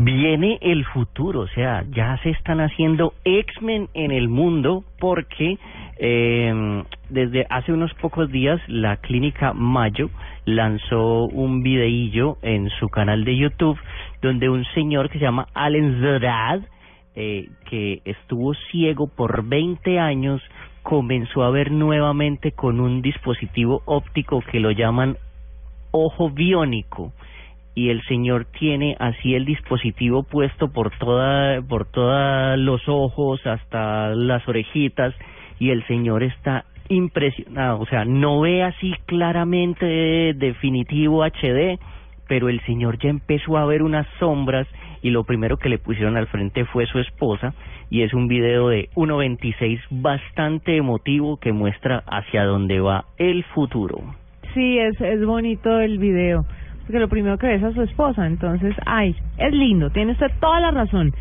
Viene el futuro, o sea, ya se están haciendo X-Men en el mundo porque eh, desde hace unos pocos días la clínica Mayo lanzó un videillo en su canal de YouTube donde un señor que se llama Allen Zerad, eh, que estuvo ciego por 20 años, comenzó a ver nuevamente con un dispositivo óptico que lo llaman ojo biónico y el señor tiene así el dispositivo puesto por toda por todos los ojos hasta las orejitas y el señor está impresionado, o sea, no ve así claramente definitivo HD, pero el señor ya empezó a ver unas sombras y lo primero que le pusieron al frente fue su esposa y es un video de 1.26 bastante emotivo que muestra hacia dónde va el futuro. Sí, es, es bonito el video, porque lo primero que ve es a su esposa, entonces, ay, es lindo, tiene usted toda la razón.